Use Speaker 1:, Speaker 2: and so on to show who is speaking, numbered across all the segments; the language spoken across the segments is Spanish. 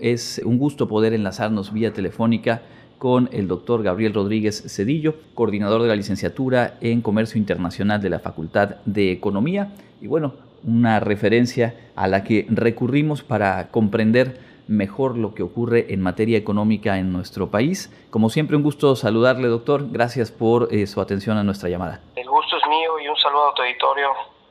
Speaker 1: Es un gusto poder enlazarnos vía telefónica con el doctor Gabriel Rodríguez Cedillo, coordinador de la licenciatura en Comercio Internacional de la Facultad de Economía. Y bueno, una referencia a la que recurrimos para comprender mejor lo que ocurre en materia económica en nuestro país. Como siempre, un gusto saludarle, doctor. Gracias por eh, su atención a nuestra llamada.
Speaker 2: El gusto es mío y un saludo a tu auditorio.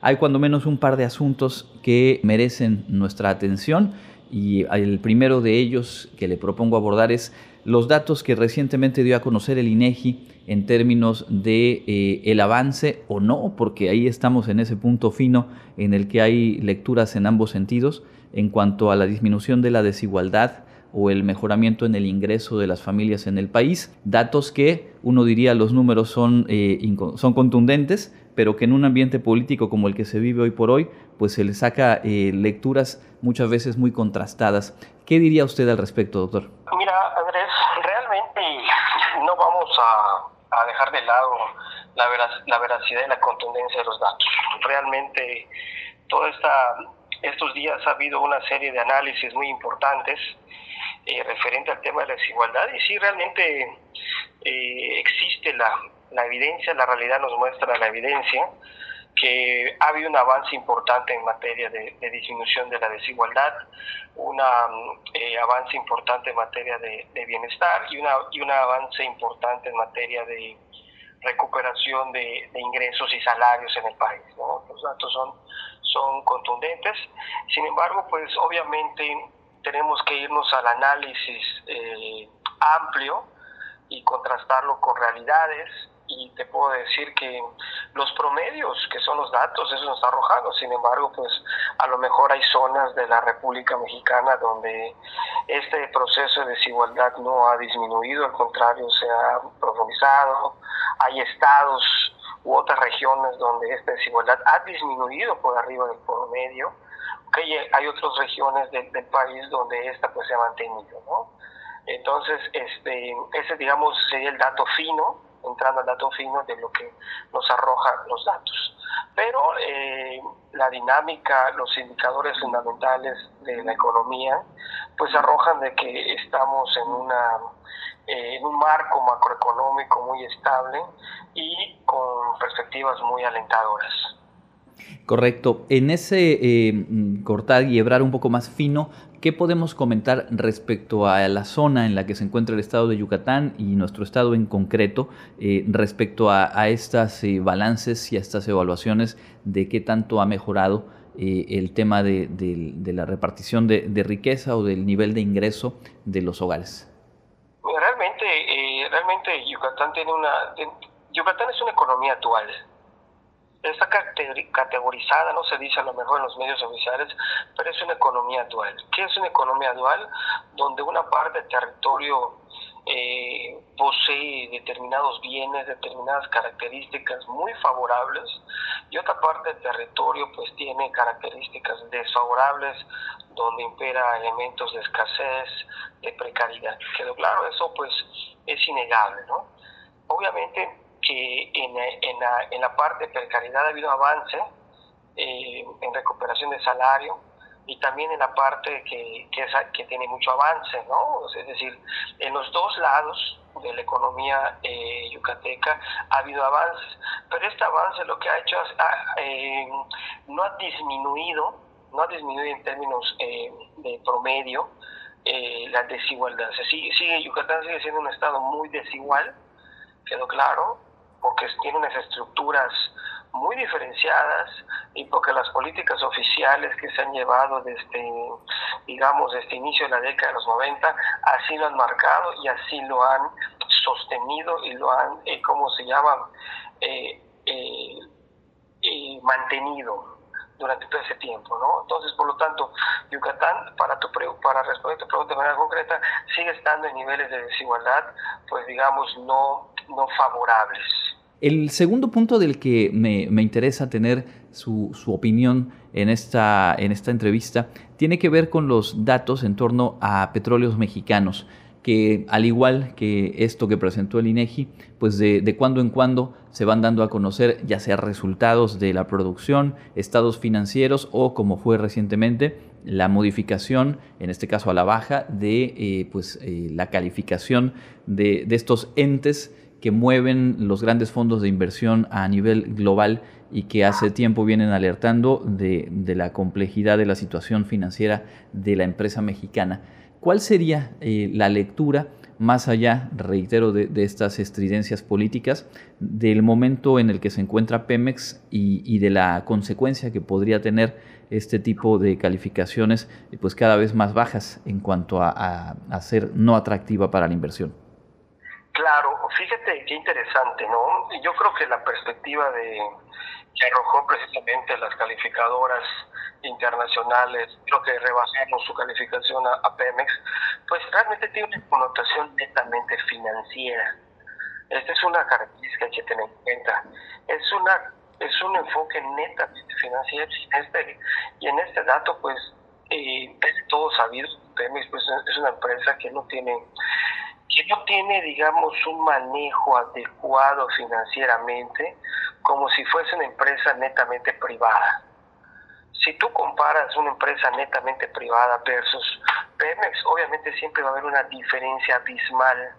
Speaker 1: Hay cuando menos un par de asuntos que merecen nuestra atención y el primero de ellos que le propongo abordar es los datos que recientemente dio a conocer el INEGI en términos de eh, el avance o no, porque ahí estamos en ese punto fino en el que hay lecturas en ambos sentidos en cuanto a la disminución de la desigualdad o el mejoramiento en el ingreso de las familias en el país. Datos que uno diría los números son, eh, son contundentes, pero que en un ambiente político como el que se vive hoy por hoy, pues se le saca eh, lecturas muchas veces muy contrastadas. ¿Qué diría usted al respecto, doctor?
Speaker 2: Mira, Andrés, realmente no vamos a, dejar de lado la, la veracidad y la contundencia de los datos. Realmente toda esta estos días ha habido una serie de análisis muy importantes eh, referente al tema de la desigualdad y sí realmente eh, existe la, la, evidencia, la realidad nos muestra la evidencia que ha habido un avance importante en materia de, disminución de la desigualdad, un eh, avance importante en materia de, bienestar y, una, y un avance importante en materia de recuperación de, ingresos y salarios en el país. Los datos son son contundentes. Sin embargo, pues obviamente tenemos que irnos al análisis eh, amplio y contrastarlo con realidades y te puedo decir que los promedios, que son los datos, eso nos está arrojando. Sin embargo, pues a lo mejor hay zonas de la República Mexicana donde este proceso de desigualdad no ha disminuido, al contrario, se ha profundizado. Hay estados u otras regiones donde esta desigualdad ha disminuido por arriba del promedio, okay, hay otras regiones del país donde esta pues se ha mantenido, ¿no? Entonces, este, ese digamos sería el dato fino, entrando al dato fino de lo que nos arroja los datos. Pero eh, la dinámica, los indicadores fundamentales de la economía, pues arrojan de que estamos en una eh, en un marco macroeconómico muy estable y con perspectivas muy alentadoras.
Speaker 1: Correcto. En ese eh, cortar y hebrar un poco más fino, ¿qué podemos comentar respecto a la zona en la que se encuentra el estado de Yucatán y nuestro estado en concreto, eh, respecto a, a estos balances y a estas evaluaciones de qué tanto ha mejorado el tema de, la repartición de, riqueza o del nivel de ingreso de los hogares?
Speaker 2: Realmente, eh, realmente Yucatán tiene una, Yucatán es una economía dual. Está categorizada, no se dice a lo mejor en los medios oficiales, pero es una economía dual. ¿Qué es una economía dual? Donde una parte del territorio eh, posee determinados bienes, determinadas características muy favorables y otra parte del territorio pues tiene características desfavorables donde impera elementos de escasez, de precariedad. Quedó claro, eso pues es innegable, ¿no? Obviamente que en, en, la, en la parte de precariedad ha habido avance eh, en recuperación de salario, y también en la parte que, que, que, tiene mucho avance, ¿no? Es decir, en los dos lados de la economía eh, yucateca ha habido avances, pero este avance lo que ha hecho es, eh, no ha disminuido, no ha disminuido en términos eh, de promedio la desigualdad. sigue, sigue, Yucatán sigue siendo un estado muy desigual, quedó claro, porque tiene unas estructuras muy diferenciadas y porque las políticas oficiales que se han llevado desde, digamos, desde inicio de la década de los 90, así lo han marcado y así lo han sostenido y lo han, eh, ¿cómo se llama?, eh, eh, eh, mantenido durante todo ese tiempo, ¿no? Entonces, por lo tanto, Yucatán, para, tu para responder tu pregunta de manera concreta, sigue estando en niveles de desigualdad, pues digamos, no, no favorables.
Speaker 1: El segundo punto del que me, interesa tener su, opinión en esta, en esta entrevista tiene que ver con los datos en torno a petróleos mexicanos que al igual que esto que presentó el INEGI, pues de, de, cuando en cuando se van dando a conocer ya sea resultados de la producción, estados financieros o como fue recientemente la modificación, en este caso a la baja, de eh, pues, eh, la calificación de, estos entes que mueven los grandes fondos de inversión a nivel global y que hace tiempo vienen alertando de, la complejidad de la situación financiera de la empresa mexicana. ¿Cuál sería la lectura? más allá, reitero, de, estas estridencias políticas, del momento en el que se encuentra Pemex y, de la consecuencia que podría tener este tipo de calificaciones pues cada vez más bajas en cuanto a, ser no atractiva para la inversión.
Speaker 2: Claro, fíjate qué interesante, ¿no? Yo creo que la perspectiva de que arrojó precisamente las calificadoras internacionales, creo que rebasaron su calificación a, Pemex, pues realmente tiene una connotación netamente financiera. Esta es una característica que tener en cuenta. Es una es un enfoque netamente financiero y, este, y en este dato pues eh, es todo sabido Pemex pues es una empresa que no tiene que no tiene digamos un manejo adecuado financieramente como si fuese una empresa netamente privada si tú comparas una empresa netamente privada versus Pemex, obviamente siempre va a haber una diferencia abismal.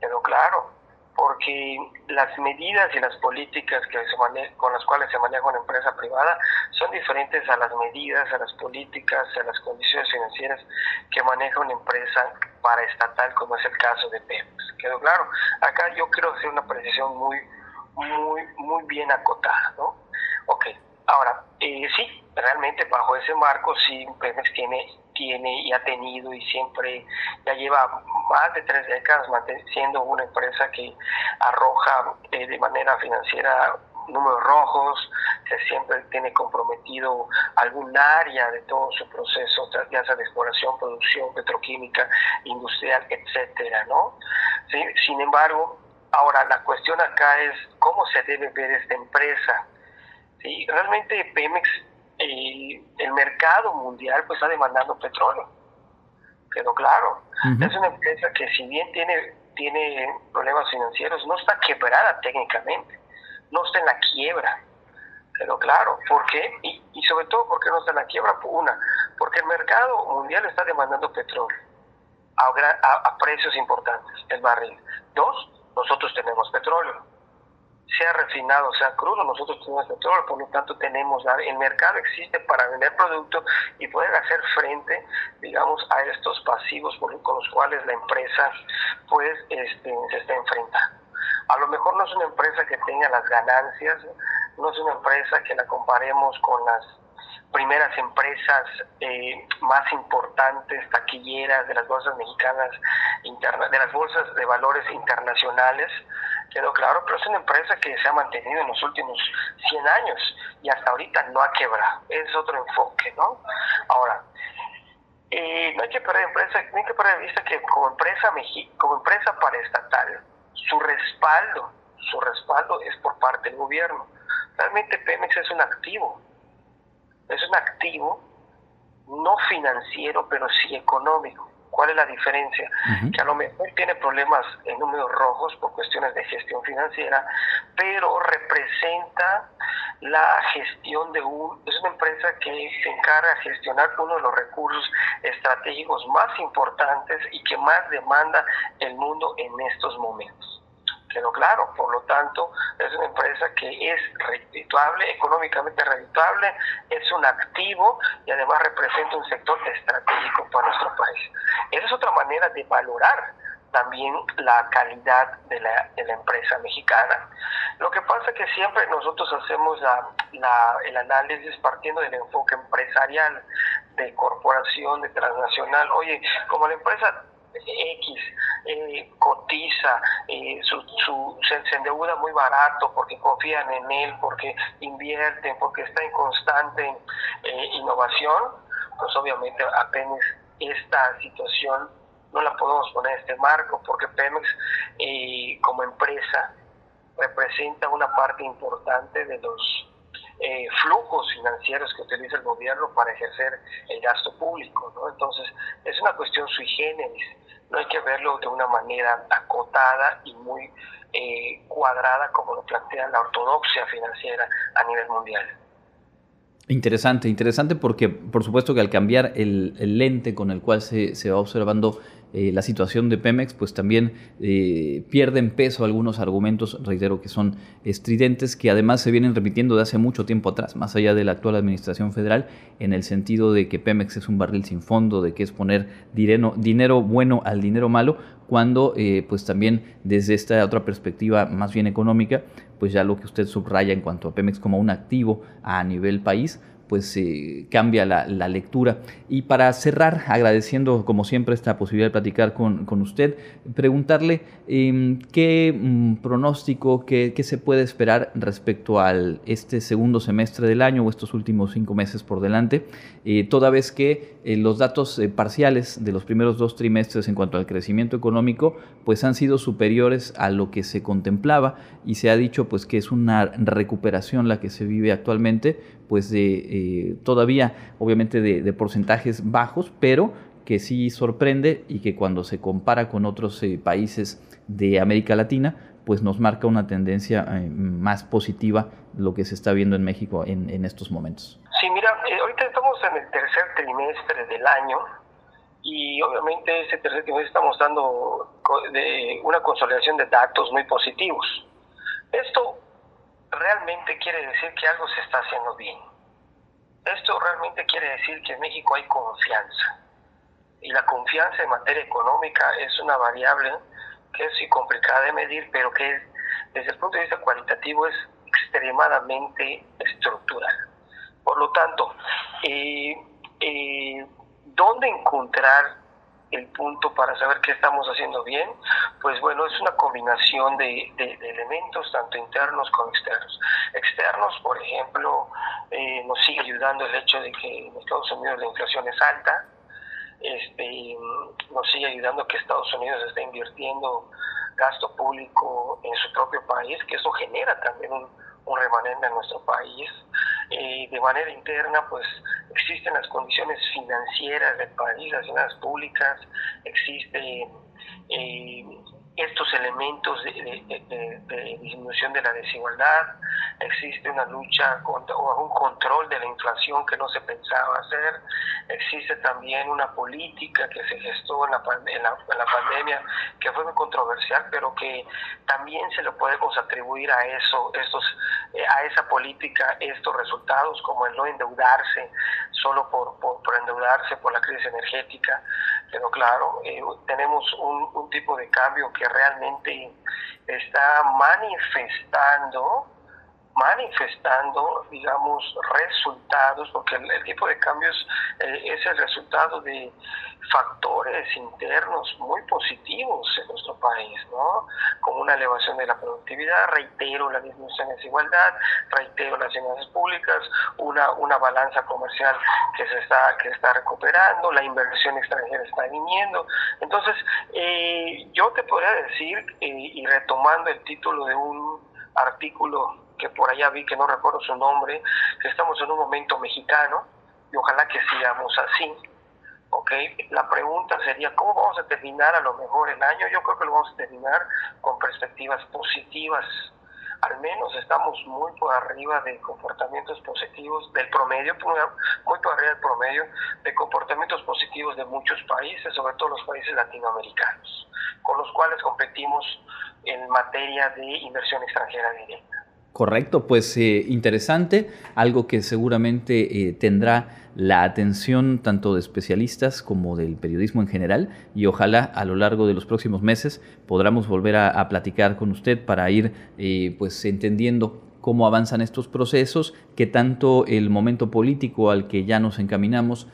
Speaker 2: Pero claro, porque las medidas y las políticas que se con las cuales se maneja una empresa privada son diferentes a las medidas, a las políticas, a las condiciones financieras que maneja una empresa paraestatal, como es el caso de Pemex. ¿Quedó claro? Acá yo quiero hacer una precisión muy, muy, muy bien acotada, ¿no? Ok, ahora, eh, sí, realmente bajo ese marco sí Pemex tiene, tiene y ha tenido y siempre ya lleva más de tres décadas siendo una empresa que arroja eh, de manera financiera números rojos, que siempre tiene comprometido algún área de todo su proceso, ya sea de exploración, producción, petroquímica, industrial, etcétera, ¿no? Sin embargo, ahora la cuestión acá es cómo se debe ver esta empresa. ¿sí? Realmente Pemex el mercado mundial pues está demandando petróleo. Quedó claro. Es una empresa que si bien tiene, tiene problemas financieros, no está quebrada técnicamente, no está en la quiebra. Quedó claro. ¿Por qué? Y, y sobre todo, ¿por qué no está en la quiebra? Una, porque el mercado mundial está demandando petróleo a, precios importantes, el barril. Dos, nosotros tenemos petróleo sea refinado, sea crudo, nosotros tenemos petróleo, por lo tanto tenemos, el mercado existe para vender productos y poder hacer frente, digamos, a estos pasivos con los cuales la empresa pues este, se está enfrentando. A lo mejor no es una empresa que tenga las ganancias, no es una empresa que la comparemos con las primeras empresas eh, más importantes, taquilleras de las bolsas mexicanas, de las bolsas de valores internacionales, quedó claro, pero es una empresa que se ha mantenido en los últimos 100 años y hasta ahorita no ha quebrado. Es otro enfoque, ¿no? Ahora, eh, no hay que perder empresa, no hay que perder de vista que como empresa como empresa paraestatal, su respaldo, su respaldo es por parte del gobierno. Realmente Pemex es un activo, es un activo no financiero, pero sí económico. ¿Cuál es la diferencia? Que a lo mejor tiene problemas en números rojos por cuestiones de gestión financiera, pero representa la gestión de un, es una empresa que se encarga de gestionar uno de los recursos estratégicos más importantes y que más demanda el mundo en estos momentos quedó claro. Por lo tanto, es una empresa que es redituable, económicamente redituable, es un activo y además representa un sector estratégico para nuestro país. Esa es otra manera de valorar también la calidad de la, de la empresa mexicana. Lo que pasa es que siempre nosotros hacemos la, el análisis partiendo del enfoque empresarial, de corporación, de transnacional. Oye, como la empresa X eh, cotiza, eh, su, su, se, endeuda muy barato porque confían en él, porque invierten, porque está en constante eh, innovación, pues obviamente apenas esta situación no la podemos poner en este marco porque Pemex como empresa representa una parte importante de los flujos financieros que utiliza el gobierno para ejercer el gasto público. ¿no? Entonces, es una cuestión sui generis no hay que verlo de una manera acotada y muy eh, cuadrada como lo plantea la ortodoxia financiera a nivel mundial.
Speaker 1: Interesante, interesante porque por supuesto que al cambiar el, lente con el cual se, se va observando eh, la situación de Pemex, pues también eh, pierden peso algunos argumentos, reitero, que son estridentes, que además se vienen repitiendo de hace mucho tiempo atrás, más allá de la actual administración federal, en el sentido de que Pemex es un barril sin fondo, de que es poner dinero, dinero bueno al dinero malo, cuando eh, pues también desde esta otra perspectiva más bien económica, pues ya lo que usted subraya en cuanto a Pemex como un activo a nivel país, pues eh, cambia la, lectura. Y para cerrar, agradeciendo como siempre esta posibilidad de platicar con, usted, preguntarle em, qué mm, pronóstico, qué, se puede esperar respecto al este segundo semestre del año o estos últimos cinco meses por delante, eh, toda vez que eh, los datos parciales de los primeros dos trimestres en cuanto al crecimiento económico, pues han sido superiores a lo que se contemplaba y se ha dicho pues que es una recuperación la que se vive actualmente, pues de eh, todavía obviamente de, porcentajes bajos, pero que sí sorprende y que cuando se compara con otros eh, países de América Latina, pues nos marca una tendencia eh, más positiva lo que se está viendo en México en, estos momentos.
Speaker 2: Sí, mira, ahorita estamos en el tercer trimestre del año y obviamente ese tercer trimestre estamos dando de una consolidación de datos muy positivos. Esto realmente quiere decir que algo se está haciendo bien. Esto realmente quiere decir que en México hay confianza. Y la confianza en materia económica es una variable que es complicada de medir, pero que desde el punto de vista cualitativo es extremadamente estructural. Por lo tanto, eh, eh, ¿dónde encontrar el punto para saber qué estamos haciendo bien, pues bueno, es una combinación de, elementos, tanto internos como externos. Externos, por ejemplo, eh, nos sigue ayudando el hecho de que en Estados Unidos la inflación es alta, este, nos sigue ayudando que Estados Unidos está invirtiendo gasto público en su propio país, que eso genera también un, un remanente en nuestro país. Eh, de manera interna, pues existen las condiciones financieras del país, las finanzas públicas, existe eh, estos elementos de, disminución de la desigualdad, existe una lucha contra, o un control de la inflación que no se pensaba hacer, existe también una política que se gestó en la, en la, pandemia que fue muy controversial, pero que también se lo podemos atribuir a eso, estos, eh, a esa política, estos resultados, como el no endeudarse solo por, por, endeudarse por la crisis energética, pero claro, eh, tenemos un, un tipo de cambio que realmente está manifestando manifestando, digamos, resultados, porque el, tipo de cambios eh, es el resultado de factores internos muy positivos en nuestro país, ¿no? Como una elevación de la productividad, reitero la disminución de desigualdad, reitero las finanzas públicas, una, una balanza comercial que se está, que está recuperando, la inversión extranjera está viniendo. Entonces, eh, yo te podría decir, eh, y retomando el título de un artículo que por allá vi que no recuerdo su nombre, que estamos en un momento mexicano y ojalá que sigamos así. Okay. La pregunta sería, ¿cómo vamos a terminar a lo mejor el año? Yo creo que lo vamos a terminar con perspectivas positivas. Al menos estamos muy por arriba de comportamientos positivos del promedio, muy por arriba del promedio de comportamientos positivos de muchos países, sobre todo los países latinoamericanos, con los cuales competimos en materia de inversión extranjera directa.
Speaker 1: Correcto, pues eh, interesante, algo que seguramente eh, tendrá la atención tanto de especialistas como del periodismo en general y ojalá a lo largo de los próximos meses podamos volver a, platicar con usted para ir eh, pues entendiendo cómo avanzan estos procesos, que tanto el momento político al que ya nos encaminamos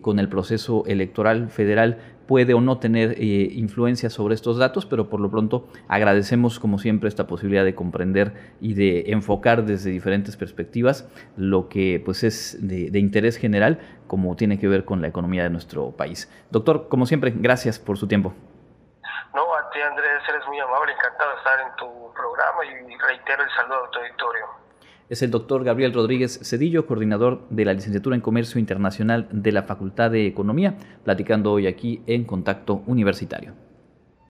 Speaker 1: con el proceso electoral federal puede o no tener eh, influencia sobre estos datos, pero por lo pronto agradecemos como siempre esta posibilidad de comprender y de enfocar desde diferentes perspectivas lo que pues es de, interés general como tiene que ver con la economía de nuestro país. Doctor, como siempre, gracias por su tiempo.
Speaker 2: Ti Andrés, eres muy amable, encantado de estar en tu programa y reitero el saludo a tu auditorio
Speaker 1: es el doctor Gabriel Rodríguez Cedillo, coordinador de la licenciatura en Comercio Internacional de la Facultad de Economía, platicando hoy aquí en Contacto Universitario.